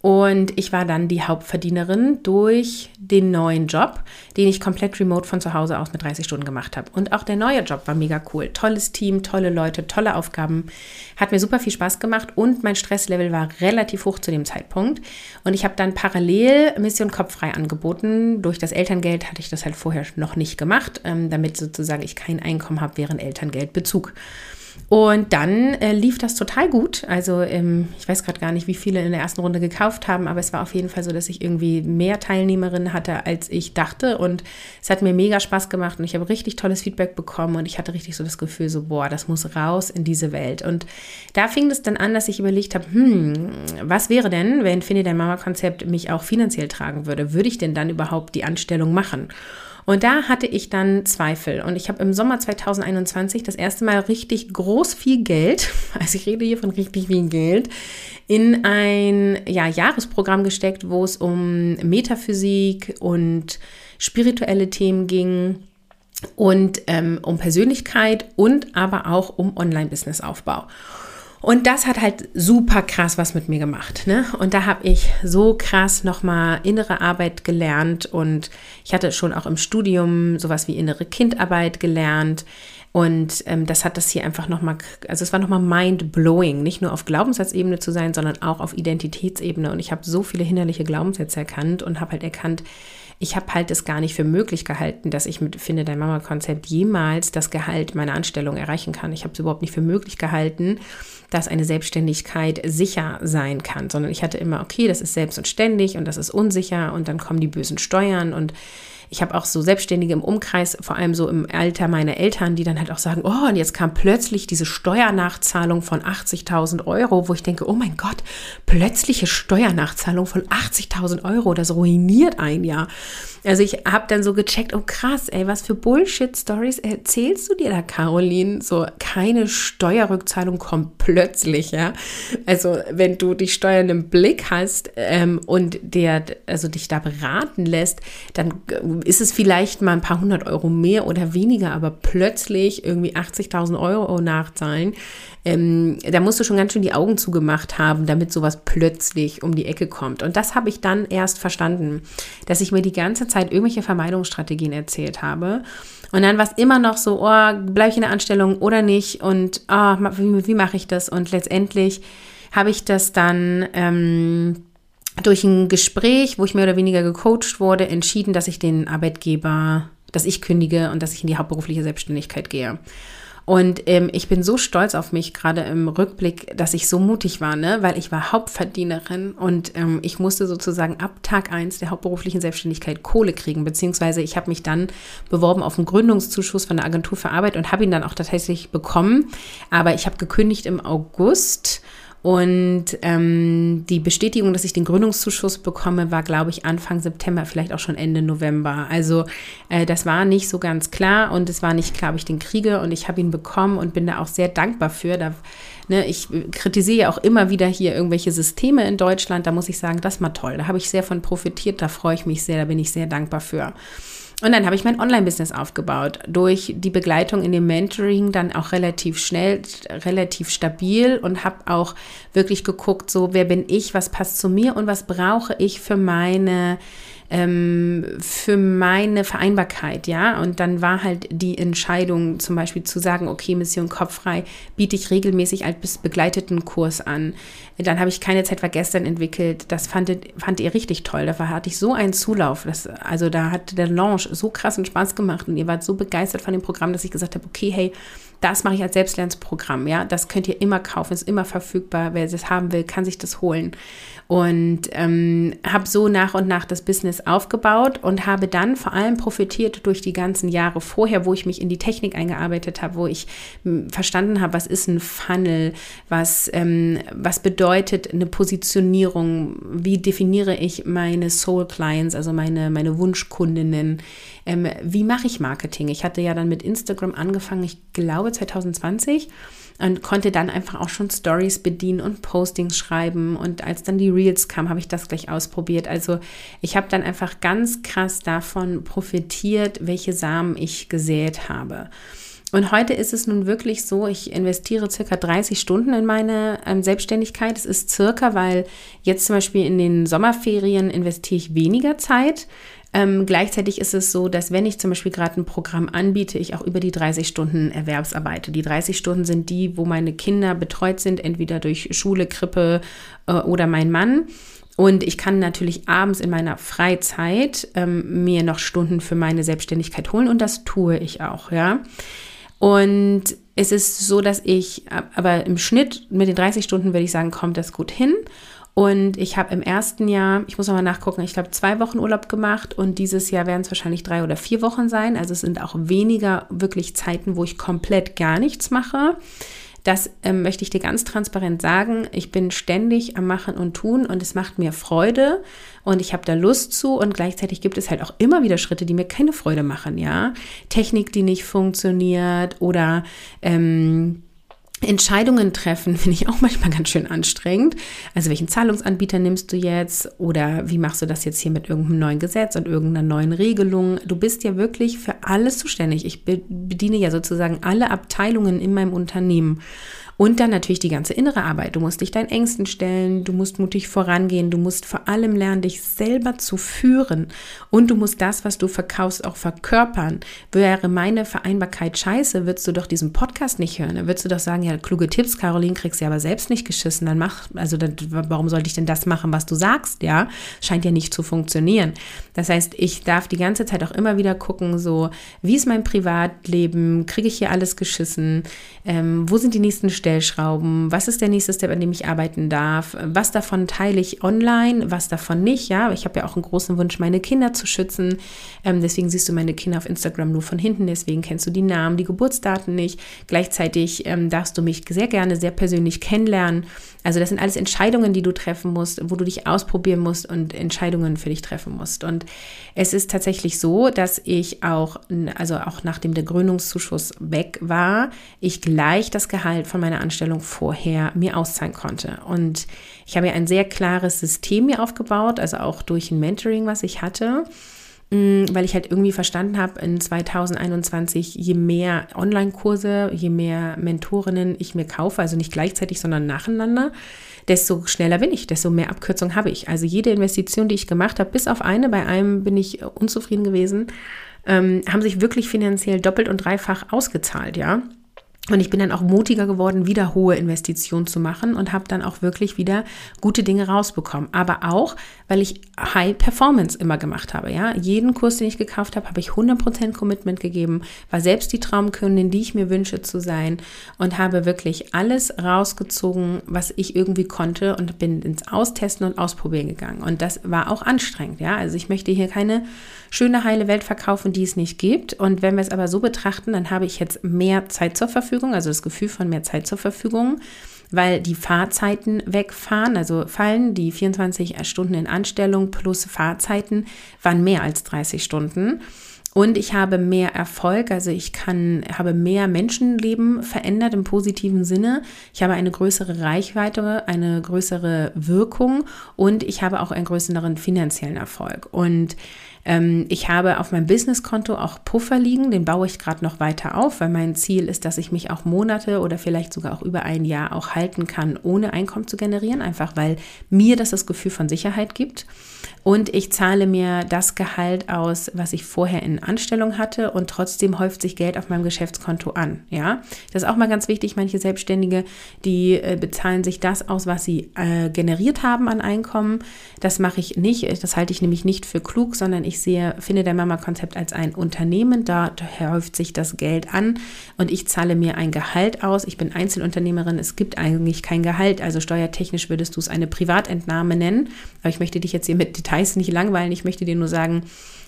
A: Und ich war dann die Hauptverdienerin durch den neuen Job, den ich komplett remote von zu Hause aus mit 30 Stunden gemacht habe. Und auch der neue Job war mega cool. Tolles Team, tolle Leute, tolle Aufgaben. Hat mir super viel Spaß gemacht und mein Stresslevel war relativ hoch zu dem Zeitpunkt. Und ich habe dann parallel Mission Kopffrei angeboten. Durch das Elterngeld hatte ich das halt vorher noch nicht gemacht, ähm, damit sozusagen ich kein Einkommen habe während Elterngeldbezug. Und dann äh, lief das total gut. Also ähm, ich weiß gerade gar nicht, wie viele in der ersten Runde gekauft haben, aber es war auf jeden Fall so, dass ich irgendwie mehr Teilnehmerinnen hatte, als ich dachte. Und es hat mir mega Spaß gemacht und ich habe richtig tolles Feedback bekommen und ich hatte richtig so das Gefühl, so, boah, das muss raus in diese Welt. Und da fing es dann an, dass ich überlegt habe, hm, was wäre denn, wenn Finde dein Mama-Konzept mich auch finanziell tragen würde? Würde ich denn dann überhaupt die Anstellung machen? Und da hatte ich dann Zweifel. Und ich habe im Sommer 2021 das erste Mal richtig groß viel Geld, *laughs* also ich rede hier von richtig viel Geld, in ein ja, Jahresprogramm gesteckt, wo es um Metaphysik und spirituelle Themen ging und ähm, um Persönlichkeit und aber auch um Online-Business-Aufbau. Und das hat halt super krass was mit mir gemacht. Ne? Und da habe ich so krass nochmal innere Arbeit gelernt und ich hatte schon auch im Studium sowas wie innere Kindarbeit gelernt. Und ähm, das hat das hier einfach nochmal, also es war nochmal mind-blowing, nicht nur auf Glaubenssatzebene zu sein, sondern auch auf Identitätsebene. Und ich habe so viele hinderliche Glaubenssätze erkannt und habe halt erkannt, ich habe halt es gar nicht für möglich gehalten, dass ich mit Finde dein Mama-Konzept jemals das Gehalt meiner Anstellung erreichen kann. Ich habe es überhaupt nicht für möglich gehalten, dass eine Selbstständigkeit sicher sein kann, sondern ich hatte immer, okay, das ist selbst und ständig und das ist unsicher und dann kommen die bösen Steuern und ich habe auch so Selbstständige im Umkreis, vor allem so im Alter meiner Eltern, die dann halt auch sagen, oh, und jetzt kam plötzlich diese Steuernachzahlung von 80.000 Euro, wo ich denke, oh mein Gott, plötzliche Steuernachzahlung von 80.000 Euro, das ruiniert ein Jahr. Also ich habe dann so gecheckt, oh krass, ey, was für Bullshit-Stories erzählst du dir da, Caroline? So, keine Steuerrückzahlung kommt plötzlich, ja. Also wenn du die Steuern im Blick hast ähm, und der, also dich da beraten lässt, dann ist es vielleicht mal ein paar hundert Euro mehr oder weniger, aber plötzlich irgendwie 80.000 Euro nachzahlen ähm, da musst du schon ganz schön die Augen zugemacht haben, damit sowas plötzlich um die Ecke kommt. Und das habe ich dann erst verstanden, dass ich mir die ganze Zeit irgendwelche Vermeidungsstrategien erzählt habe. Und dann war es immer noch so, oh, bleibe ich in der Anstellung oder nicht? Und oh, wie, wie mache ich das? Und letztendlich habe ich das dann ähm, durch ein Gespräch, wo ich mehr oder weniger gecoacht wurde, entschieden, dass ich den Arbeitgeber, dass ich kündige und dass ich in die hauptberufliche Selbstständigkeit gehe. Und ähm, ich bin so stolz auf mich, gerade im Rückblick, dass ich so mutig war, ne? weil ich war Hauptverdienerin und ähm, ich musste sozusagen ab Tag eins der hauptberuflichen Selbstständigkeit Kohle kriegen, beziehungsweise ich habe mich dann beworben auf einen Gründungszuschuss von der Agentur für Arbeit und habe ihn dann auch tatsächlich bekommen. Aber ich habe gekündigt im August und ähm, die Bestätigung, dass ich den Gründungszuschuss bekomme, war, glaube ich, Anfang September, vielleicht auch schon Ende November. Also äh, das war nicht so ganz klar und es war nicht klar, ob ich den kriege. Und ich habe ihn bekommen und bin da auch sehr dankbar für. Da, ne, ich kritisiere ja auch immer wieder hier irgendwelche Systeme in Deutschland. Da muss ich sagen, das war toll. Da habe ich sehr von profitiert. Da freue ich mich sehr. Da bin ich sehr dankbar für. Und dann habe ich mein Online-Business aufgebaut. Durch die Begleitung in dem Mentoring dann auch relativ schnell, relativ stabil und habe auch wirklich geguckt, so wer bin ich, was passt zu mir und was brauche ich für meine ähm, für meine Vereinbarkeit, ja. Und dann war halt die Entscheidung, zum Beispiel zu sagen, okay, Mission Kopffrei biete ich regelmäßig als begleiteten Kurs an. Dann habe ich keine Zeit war gestern entwickelt. Das fandet, fand ihr richtig toll. Da hatte ich so einen Zulauf. Das, also da hat der Launch so krassen Spaß gemacht und ihr wart so begeistert von dem Programm, dass ich gesagt habe, okay, hey, das mache ich als Selbstlernprogramm, ja. Das könnt ihr immer kaufen, ist immer verfügbar. Wer das haben will, kann sich das holen und ähm, habe so nach und nach das Business aufgebaut und habe dann vor allem profitiert durch die ganzen Jahre vorher, wo ich mich in die Technik eingearbeitet habe, wo ich hm, verstanden habe, was ist ein Funnel, was, ähm, was bedeutet eine Positionierung, wie definiere ich meine Soul Clients, also meine, meine Wunschkundinnen, ähm, wie mache ich Marketing. Ich hatte ja dann mit Instagram angefangen, ich glaube 2020 und konnte dann einfach auch schon Stories bedienen und Postings schreiben. Und als dann die Reels kam, habe ich das gleich ausprobiert. Also ich habe dann einfach ganz krass davon profitiert, welche Samen ich gesät habe. Und heute ist es nun wirklich so, ich investiere circa 30 Stunden in meine ähm, Selbstständigkeit. Es ist circa, weil jetzt zum Beispiel in den Sommerferien investiere ich weniger Zeit. Ähm, gleichzeitig ist es so, dass wenn ich zum Beispiel gerade ein Programm anbiete, ich auch über die 30 Stunden Erwerbsarbeite. Die 30 Stunden sind die, wo meine Kinder betreut sind, entweder durch Schule, Krippe äh, oder mein Mann. Und ich kann natürlich abends in meiner Freizeit ähm, mir noch Stunden für meine Selbstständigkeit holen und das tue ich auch, ja. Und es ist so, dass ich, aber im Schnitt mit den 30 Stunden würde ich sagen, kommt das gut hin. Und ich habe im ersten Jahr, ich muss noch mal nachgucken, ich glaube zwei Wochen Urlaub gemacht und dieses Jahr werden es wahrscheinlich drei oder vier Wochen sein. Also es sind auch weniger wirklich Zeiten, wo ich komplett gar nichts mache. Das ähm, möchte ich dir ganz transparent sagen. Ich bin ständig am Machen und Tun und es macht mir Freude und ich habe da Lust zu und gleichzeitig gibt es halt auch immer wieder Schritte, die mir keine Freude machen, ja. Technik, die nicht funktioniert oder ähm, Entscheidungen treffen *laughs* finde ich auch manchmal ganz schön anstrengend. Also welchen Zahlungsanbieter nimmst du jetzt oder wie machst du das jetzt hier mit irgendeinem neuen Gesetz und irgendeiner neuen Regelung? Du bist ja wirklich für alles zuständig. Ich bediene ja sozusagen alle Abteilungen in meinem Unternehmen. Und dann natürlich die ganze innere Arbeit. Du musst dich deinen Ängsten stellen, du musst mutig vorangehen, du musst vor allem lernen, dich selber zu führen. Und du musst das, was du verkaufst, auch verkörpern. Wäre meine Vereinbarkeit scheiße, würdest du doch diesen Podcast nicht hören. Dann würdest du doch sagen, ja, kluge Tipps, Caroline, kriegst du ja aber selbst nicht geschissen. Dann mach, also dann, warum sollte ich denn das machen, was du sagst? Ja, scheint ja nicht zu funktionieren. Das heißt, ich darf die ganze Zeit auch immer wieder gucken, so, wie ist mein Privatleben? Kriege ich hier alles geschissen? Ähm, wo sind die nächsten Stellschrauben? Was ist der nächste Step, an dem ich arbeiten darf? Was davon teile ich online? Was davon nicht? Ja, ich habe ja auch einen großen Wunsch, meine Kinder zu schützen. Ähm, deswegen siehst du meine Kinder auf Instagram nur von hinten. Deswegen kennst du die Namen, die Geburtsdaten nicht. Gleichzeitig ähm, darfst du mich sehr gerne sehr persönlich kennenlernen. Also das sind alles Entscheidungen, die du treffen musst, wo du dich ausprobieren musst und Entscheidungen für dich treffen musst. Und es ist tatsächlich so, dass ich auch, also auch nachdem der Gründungszuschuss weg war, ich gleich das Gehalt von meiner Anstellung vorher mir auszahlen konnte. Und ich habe ja ein sehr klares System mir aufgebaut, also auch durch ein Mentoring, was ich hatte mm, weil ich halt irgendwie verstanden habe, in 2021, je mehr Online-Kurse, je mehr Mentorinnen ich mir kaufe, also nicht gleichzeitig, sondern nacheinander, desto schneller bin ich, desto mehr Abkürzung habe ich. Also jede Investition, die ich gemacht habe, bis auf eine, bei einem bin ich unzufrieden gewesen, ähm, haben sich wirklich finanziell doppelt und dreifach ausgezahlt, ja. Und ich bin dann auch mutiger geworden, wieder hohe Investitionen zu machen und habe dann auch wirklich wieder gute Dinge rausbekommen. Aber auch, weil ich High Performance immer gemacht habe. Ja, jeden Kurs, den ich gekauft habe, habe ich 100% Commitment gegeben, war selbst die Traumkundin, die ich mir wünsche zu sein und habe wirklich alles rausgezogen, was ich irgendwie konnte und bin ins Austesten und Ausprobieren gegangen. Und das war auch anstrengend. Ja, also ich möchte hier keine schöne heile Welt verkaufen, die es nicht gibt. Und wenn wir es aber so betrachten, dann habe ich jetzt mehr Zeit zur Verfügung, also das Gefühl von mehr Zeit zur Verfügung, weil die Fahrzeiten wegfahren, also fallen die 24 Stunden in Anstellung plus Fahrzeiten waren mehr als 30 Stunden. Und ich habe mehr Erfolg, also ich kann, habe mehr Menschenleben verändert im positiven Sinne. Ich habe eine größere Reichweite, eine größere Wirkung und ich habe auch einen größeren finanziellen Erfolg. Und Ähm, ich habe auf meinem Businesskonto auch Puffer liegen, den baue ich gerade noch weiter auf, weil mein Ziel ist, dass ich mich auch Monate oder vielleicht sogar auch über ein Jahr auch halten kann, ohne Einkommen zu generieren, einfach weil mir das das Gefühl von Sicherheit gibt. Und ich zahle mir das Gehalt aus, was ich vorher in Anstellung hatte und trotzdem häuft sich Geld auf meinem Geschäftskonto an. Ja, das ist auch mal ganz wichtig. Manche Selbstständige, die äh, bezahlen sich das aus, was sie äh, generiert haben an Einkommen. Das mache ich nicht. Das halte ich nämlich nicht für klug, sondern ich sehe, finde der Mama-Konzept als ein Unternehmen. Da häuft sich das Geld an und ich zahle mir ein Gehalt aus. Ich bin Einzelunternehmerin. Es gibt eigentlich kein Gehalt. Also steuertechnisch würdest du es eine Privatentnahme nennen. Aber ich möchte dich jetzt hier mit Details nicht langweilen. Ich möchte dir nur sagen,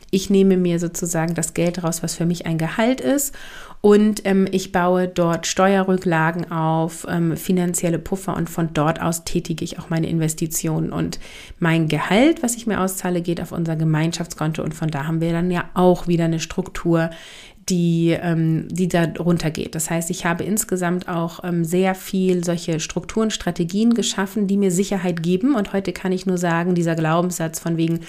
A: ich nehme mir sozusagen das Geld raus, was für mich ein Gehalt ist. Und ähm, ich baue dort Steuerrücklagen auf, ähm, finanzielle Puffer und von dort aus tätige ich auch meine Investitionen. Und mein Gehalt, was ich mir auszahle, geht auf unser Gemeinschaftskonto. Und von da haben wir dann ja auch wieder eine Struktur, die, ähm, die da runtergeht. Das heißt, ich habe insgesamt auch ähm, sehr viel solche Strukturen, Strategien geschaffen, die mir Sicherheit geben. Und heute kann ich nur sagen, dieser Glaubenssatz von wegen,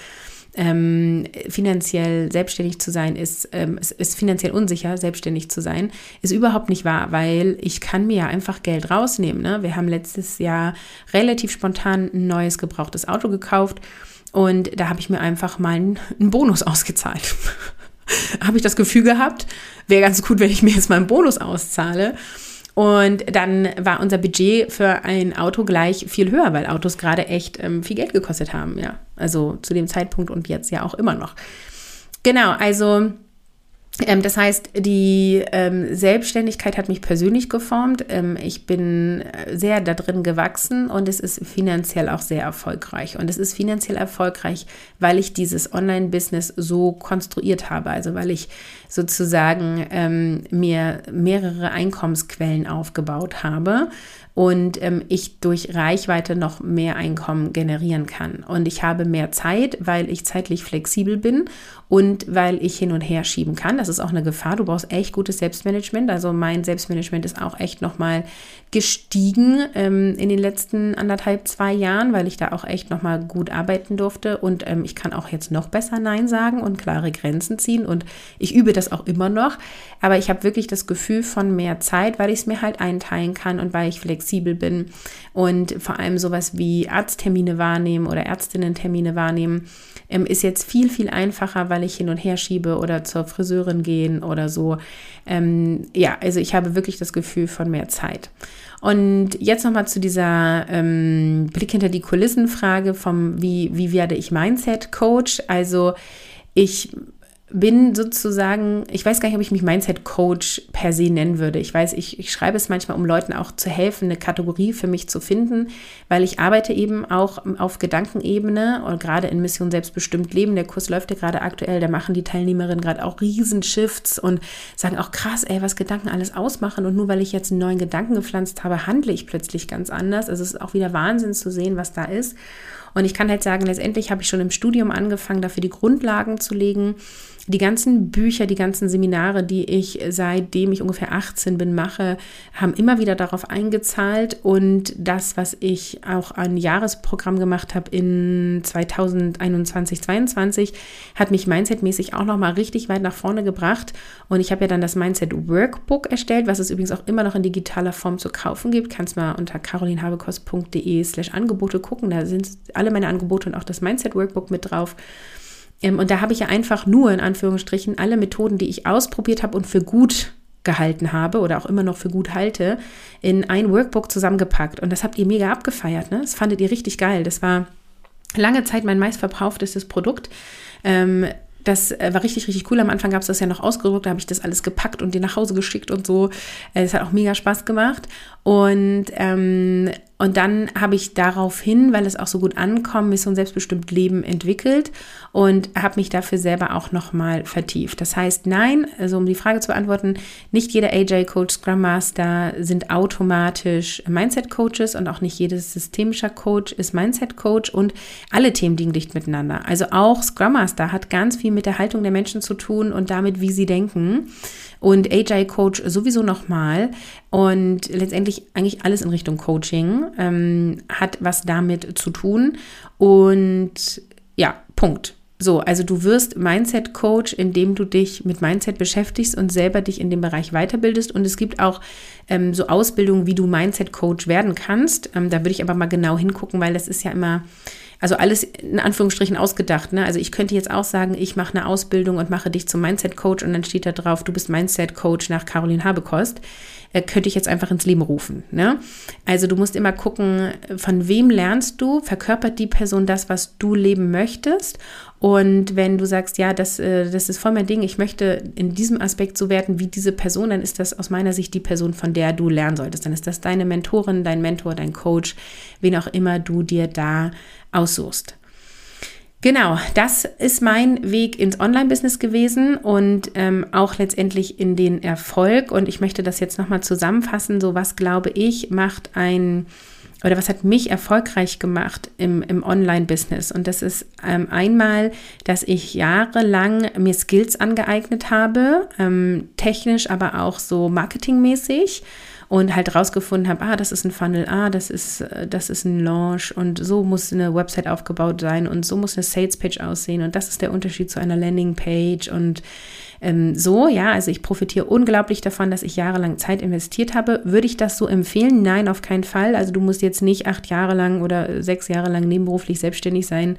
A: ähm, finanziell selbstständig zu sein ist, ähm, es ist finanziell unsicher, selbstständig zu sein, ist überhaupt nicht wahr, weil ich kann mir ja einfach Geld rausnehmen. Ne? Wir haben letztes Jahr relativ spontan ein neues gebrauchtes Auto gekauft und da habe ich mir einfach mal einen, einen Bonus *laughs* ausgezahlt. *laughs* habe ich das Gefühl gehabt, wäre ganz gut, wenn ich mir jetzt mal einen Bonus auszahle. Und dann war unser Budget für ein Auto gleich viel höher, weil Autos gerade echt ähm, viel Geld gekostet haben, ja. Also zu dem Zeitpunkt und jetzt ja auch immer noch. Genau, also das heißt, die ähm, Selbstständigkeit hat mich persönlich geformt. Ähm, ich bin äh, sehr da drin gewachsen und es ist finanziell auch sehr erfolgreich. Und es ist finanziell erfolgreich, weil ich dieses Online-Business so konstruiert habe. Also weil ich sozusagen ähm, mir mehrere Einkommensquellen aufgebaut habe und ähm, ich durch Reichweite noch mehr Einkommen generieren kann. Und ich habe mehr Zeit, weil ich zeitlich flexibel bin und weil ich hin und her schieben kann. Das ist auch eine Gefahr. Du brauchst echt gutes Selbstmanagement. Also mein Selbstmanagement ist auch echt nochmal gestiegen ähm, in den letzten anderthalb, zwei Jahren, weil ich da auch echt nochmal gut arbeiten durfte. Und ähm, ich kann auch jetzt noch besser Nein sagen und klare Grenzen ziehen. Und ich übe das auch immer noch. Aber ich habe wirklich das Gefühl von mehr Zeit, weil ich es mir halt einteilen kann und weil ich flexibel bin. Und vor allem sowas wie Arzttermine wahrnehmen oder Ärztinnen-Termine wahrnehmen ähm, ist jetzt viel, viel einfacher, weil ich hin und her schiebe oder zur Friseurin gehen oder so. Ähm, ja, also ich habe wirklich das Gefühl von mehr Zeit. Und jetzt nochmal zu dieser ähm, Blick hinter die Kulissen-Frage vom, wie, wie werde ich Mindset-Coach? Also ich bin sozusagen, ich weiß gar nicht, ob ich mich Mindset Coach per se nennen würde. Ich weiß, ich, ich schreibe es manchmal, um Leuten auch zu helfen, eine Kategorie für mich zu finden, weil ich arbeite eben auch auf Gedankenebene und gerade in Mission Selbstbestimmt Leben. Der Kurs läuft ja gerade aktuell, da machen die Teilnehmerinnen gerade auch Riesenshifts und sagen auch krass, ey, was Gedanken alles ausmachen. Und nur weil ich jetzt einen neuen Gedanken gepflanzt habe, handle ich plötzlich ganz anders. Also es ist auch wieder Wahnsinn zu sehen, was da ist. Und ich kann halt sagen, letztendlich habe ich schon im Studium angefangen, dafür die Grundlagen zu legen die ganzen Bücher, die ganzen Seminare, die ich seitdem ich ungefähr 18 bin mache, haben immer wieder darauf eingezahlt. Und das, was ich auch an Jahresprogramm gemacht habe in 2021, 2022, hat mich mindsetmäßig auch nochmal richtig weit nach vorne gebracht. Und ich habe ja dann das Mindset Workbook erstellt, was es übrigens auch immer noch in digitaler Form zu kaufen gibt. Kannst mal unter carolinhabekos.de slash Angebote gucken. Da sind alle meine Angebote und auch das Mindset Workbook mit drauf. Ähm, und da habe ich ja einfach nur in Anführungsstrichen alle Methoden, die ich ausprobiert habe und für gut gehalten habe oder auch immer noch für gut halte, in ein Workbook zusammengepackt. Und das habt ihr mega abgefeiert. Ne? Das fandet ihr richtig geil. Das war lange Zeit mein meistverbrauchtestes Produkt. Ähm, das äh, war richtig, richtig cool. Am Anfang gab es das ja noch ausgedruckt, da habe ich das alles gepackt und dir nach Hause geschickt und so. Es hat auch mega Spaß gemacht. Und ähm, und dann habe ich daraufhin, weil es auch so gut ankommt, Mission Selbstbestimmt Leben entwickelt und habe mich dafür selber auch nochmal vertieft. Das heißt, nein, also um die Frage zu beantworten, nicht jeder AJ-Coach, Scrum Master sind automatisch Mindset-Coaches und auch nicht jedes systemischer Coach ist Mindset-Coach und alle Themen liegen dicht miteinander. Also auch Scrum Master hat ganz viel mit der Haltung der Menschen zu tun und damit, wie sie denken und Agile Coach sowieso nochmal. Und letztendlich eigentlich alles in Richtung Coaching ähm, hat was damit zu tun. Und ja, Punkt. So, also du wirst Mindset-Coach, indem du dich mit Mindset beschäftigst und selber dich in dem Bereich weiterbildest. Und es gibt auch ähm, so Ausbildungen, wie du Mindset-Coach werden kannst. Ähm, da würde ich aber mal genau hingucken, weil das ist ja immer, also alles in Anführungsstrichen ausgedacht. Ne? Also ich könnte jetzt auch sagen, ich mache eine Ausbildung und mache dich zum Mindset-Coach und dann steht da drauf, du bist Mindset-Coach nach Caroline Habekost äh, könnte ich jetzt einfach ins Leben rufen. Ne? Also du musst immer gucken, von wem lernst du, verkörpert die Person das, was du leben möchtest. Und wenn du sagst, ja, das, äh, das ist voll mein Ding, ich möchte in diesem Aspekt so werden wie diese Person, dann ist das aus meiner Sicht die Person, von der du lernen solltest. Dann ist das deine Mentorin, dein Mentor, dein Coach, wen auch immer du dir da aussuchst. Genau, das ist mein Weg ins Online-Business gewesen und ähm, auch letztendlich in den Erfolg. Und ich möchte das jetzt nochmal zusammenfassen. So, was glaube ich, macht ein oder was hat mich erfolgreich gemacht im, im Online-Business? Und das ist ähm, einmal, dass ich jahrelang mir Skills angeeignet habe, ähm, technisch, aber auch so marketingmäßig und halt rausgefunden habe, ah, das ist ein Funnel, ah, das ist, äh, das ist ein Launch und so muss eine Website aufgebaut sein und so muss eine Sales Page aussehen und das ist der Unterschied zu einer Landing Page und ähm, so, ja, also ich profitiere unglaublich davon, dass ich jahrelang Zeit investiert habe. Würde ich das so empfehlen? Nein, auf keinen Fall. Also du musst jetzt nicht acht Jahre lang oder sechs Jahre lang nebenberuflich selbstständig sein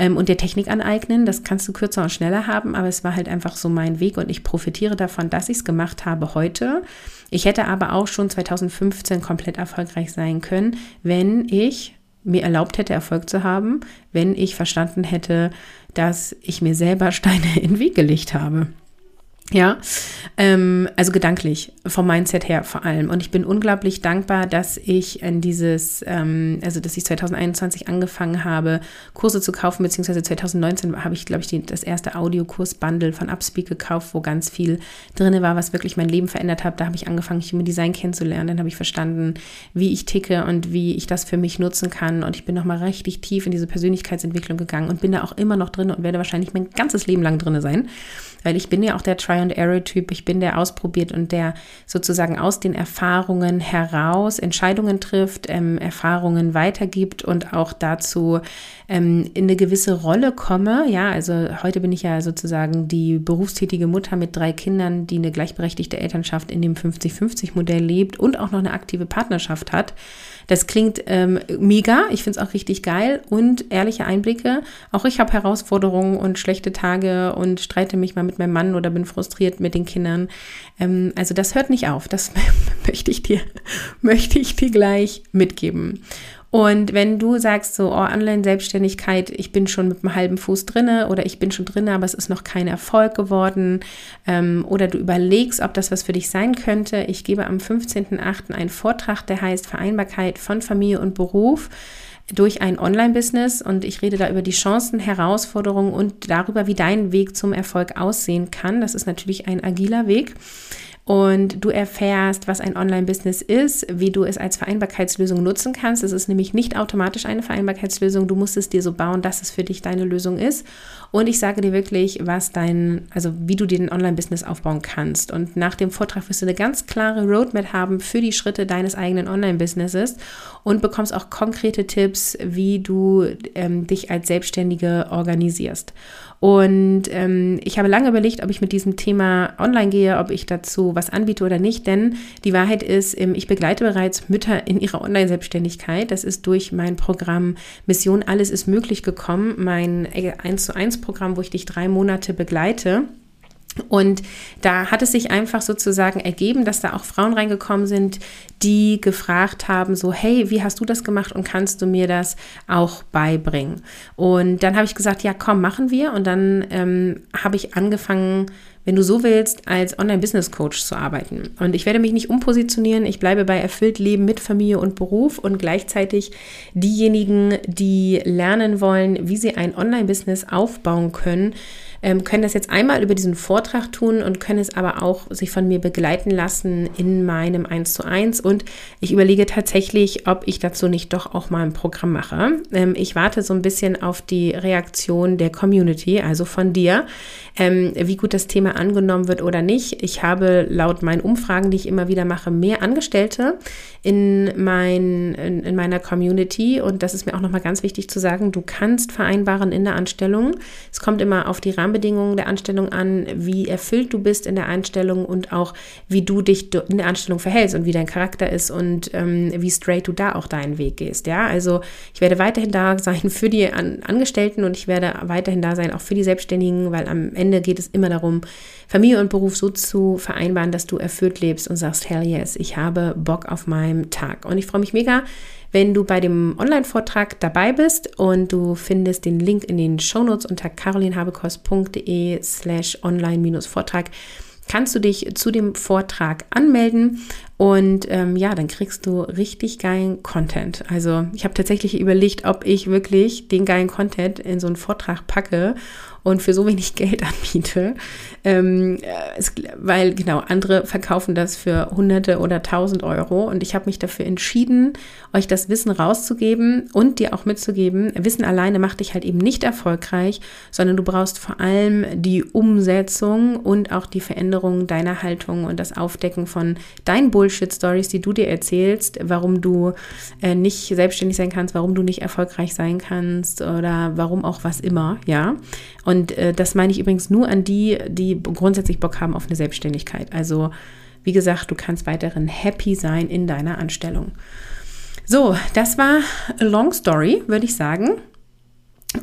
A: ähm, und der Technik aneignen. Das kannst du kürzer und schneller haben, aber es war halt einfach so mein Weg und ich profitiere davon, dass ich es gemacht habe heute. Ich hätte aber auch schon 2015 komplett erfolgreich sein können, wenn ich mir erlaubt hätte, Erfolg zu haben, wenn ich verstanden hätte, dass ich mir selber *laughs* Steine in den Weg gelegt habe. Ja, ähm, also gedanklich, vom Mindset her vor allem. Und ich bin unglaublich dankbar, dass ich in dieses, ähm, also dass ich 2021 angefangen habe, Kurse zu kaufen, beziehungsweise 2019 habe ich, glaube ich, die, das erste Audiokurs-Bundle von Upspeak gekauft, wo ganz viel drin war, was wirklich mein Leben verändert hat. Da habe ich angefangen, Human Design kennenzulernen. Dann habe ich verstanden, wie ich ticke und wie ich das für mich nutzen kann. Und ich bin nochmal richtig tief in diese Persönlichkeitsentwicklung gegangen und bin da auch immer noch drin und werde wahrscheinlich mein ganzes Leben lang drin sein, weil ich bin ja auch der Try Try-and-Error-Typ. Ich bin der ausprobiert und der sozusagen aus den Erfahrungen heraus Entscheidungen trifft, ähm, Erfahrungen weitergibt und auch dazu ähm, in eine gewisse Rolle komme. Ja, also heute bin ich ja sozusagen die berufstätige Mutter mit drei Kindern, die eine gleichberechtigte Elternschaft in dem 50-50-Modell lebt und auch noch eine aktive Partnerschaft hat. Das klingt ähm, mega. Ich finde es auch richtig geil und ehrliche Einblicke. Auch ich habe Herausforderungen und schlechte Tage und streite mich mal mit meinem Mann oder bin frustriert mit den Kindern. Ähm, also das hört nicht auf. Das *laughs* möchte ich dir, möchte ich dir gleich mitgeben. Und wenn du sagst so, oh, Online-Selbstständigkeit, ich bin schon mit einem halben Fuß drinne oder ich bin schon drinne, aber es ist noch kein Erfolg geworden ähm, oder du überlegst, ob das was für dich sein könnte, ich gebe am 15.08. einen Vortrag, der heißt Vereinbarkeit von Familie und Beruf durch ein Online-Business und ich rede da über die Chancen, Herausforderungen und darüber, wie dein Weg zum Erfolg aussehen kann. Das ist natürlich ein agiler Weg und du erfährst, was ein Online-Business ist, wie du es als Vereinbarkeitslösung nutzen kannst. Es ist nämlich nicht automatisch eine Vereinbarkeitslösung. Du musst es dir so bauen, dass es für dich deine Lösung ist. Und ich sage dir wirklich, was dein, also wie du dir ein Online-Business aufbauen kannst. Und nach dem Vortrag wirst du eine ganz klare Roadmap haben für die Schritte deines eigenen Online-Businesses und bekommst auch konkrete Tipps, wie du ähm, dich als Selbstständige organisierst. Und ähm, ich habe lange überlegt, ob ich mit diesem Thema online gehe, ob ich dazu was anbiete oder nicht, denn die Wahrheit ist, ähm, ich begleite bereits Mütter in ihrer Online-Selbstständigkeit. Das ist durch mein Programm Mission Alles ist möglich gekommen, mein 1 zu 1 Programm, wo ich dich drei Monate begleite. Und da hat es sich einfach sozusagen ergeben, dass da auch Frauen reingekommen sind, die gefragt haben, so, hey, wie hast du das gemacht und kannst du mir das auch beibringen? Und dann habe ich gesagt, ja, komm, machen wir. Und dann ähm, habe ich angefangen, wenn du so willst, als Online-Business-Coach zu arbeiten. Und ich werde mich nicht umpositionieren. Ich bleibe bei erfüllt Leben mit Familie und Beruf und gleichzeitig diejenigen, die lernen wollen, wie sie ein Online-Business aufbauen können, ähm, können das jetzt einmal über diesen Vortrag tun und können es aber auch sich von mir begleiten lassen in meinem 1 zu 1. Und ich überlege tatsächlich, ob ich dazu nicht doch auch mal ein Programm mache. Ähm, ich warte so ein bisschen auf die Reaktion der Community, also von dir, ähm, wie gut das Thema angenommen wird oder nicht. Ich habe laut meinen Umfragen, die ich immer wieder mache, mehr Angestellte in, mein, in, in meiner Community. Und das ist mir auch nochmal ganz wichtig zu sagen, du kannst vereinbaren in der Anstellung. Es kommt immer auf die Rahmenbedingungen der Anstellung an, wie erfüllt du bist in der Einstellung und auch wie du dich in der Anstellung verhältst und wie dein Charakter ist und ähm, wie straight du da auch deinen Weg gehst. Ja, also ich werde weiterhin da sein für die An Angestellten und ich werde weiterhin da sein auch für die Selbstständigen, weil am Ende geht es immer darum, Familie und Beruf so zu vereinbaren, dass du erfüllt lebst und sagst, hell yes, ich habe Bock auf meinen Tag. Und ich freue mich mega, wenn du bei dem Online-Vortrag dabei bist und du findest den Link in den Shownotes unter carolinhabekos.de slash online-vortrag kannst du dich zu dem Vortrag anmelden und ähm, ja, dann kriegst du richtig geilen Content. Also ich habe tatsächlich überlegt, ob ich wirklich den geilen Content in so einen Vortrag packe und für so wenig Geld *laughs* anbiete. Ähm, es, weil genau, andere verkaufen das für Hunderte oder Tausend Euro und ich habe mich dafür entschieden, euch das Wissen rauszugeben und dir auch mitzugeben. Wissen alleine macht dich halt eben nicht erfolgreich, sondern du brauchst vor allem die Umsetzung und auch die Veränderung deiner Haltung und das Aufdecken von deinen Bullshit-Stories, die du dir erzählst, warum du äh, nicht selbstständig sein kannst, warum du nicht erfolgreich sein kannst oder warum auch was immer, ja. Äh, das meine ich übrigens nur an die, die grundsätzlich Bock haben auf eine Selbstständigkeit. Also wie gesagt, du kannst weiterhin happy sein in deiner Anstellung. So, das war a long story, würde ich sagen.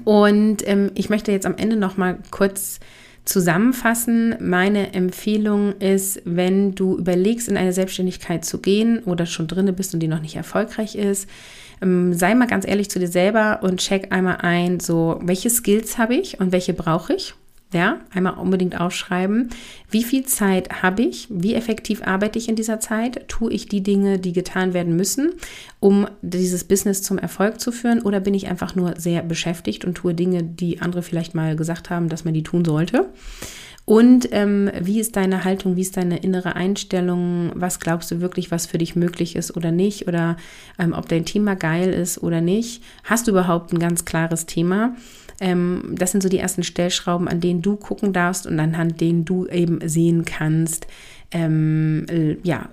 A: Und ähm, ich möchte jetzt am Ende noch mal kurz zusammenfassen. Meine Empfehlung ist, wenn du überlegst, in eine Selbstständigkeit zu gehen oder schon drinne bist und die noch nicht erfolgreich ist, ähm, sei mal ganz ehrlich zu dir selber und check einmal ein, so welche Skills habe ich und welche brauche ich. Ja, einmal unbedingt aufschreiben. Wie viel Zeit habe ich? Wie effektiv arbeite ich in dieser Zeit? Tue ich die Dinge, die getan werden müssen, um dieses Business zum Erfolg zu führen? Oder bin ich einfach nur sehr beschäftigt und tue Dinge, die andere vielleicht mal gesagt haben, dass man die tun sollte? Und ähm, wie ist deine Haltung, wie ist deine innere Einstellung? Was glaubst du wirklich, was für dich möglich ist oder nicht? Oder ähm, ob dein Thema geil ist oder nicht? Hast du überhaupt ein ganz klares Thema? Ähm, das sind so die ersten Stellschrauben, an denen du gucken darfst und anhand denen du eben sehen kannst, ähm, äh, ja,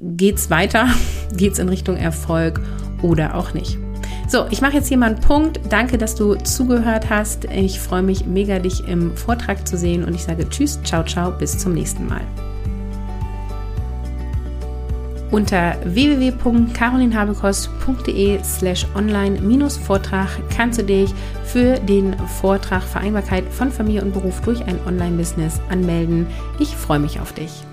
A: geht's weiter? *laughs* geht's in Richtung Erfolg oder auch nicht? So, ich mache jetzt hier mal einen Punkt. Danke, dass du zugehört hast. Ich freue mich mega, dich im Vortrag zu sehen und ich sage Tschüss, ciao, ciao, bis zum nächsten Mal. Unter www.carolinhabekost.de slash online-Vortrag kannst du dich für den Vortrag Vereinbarkeit von Familie und Beruf durch ein Online-Business anmelden. Ich freue mich auf dich.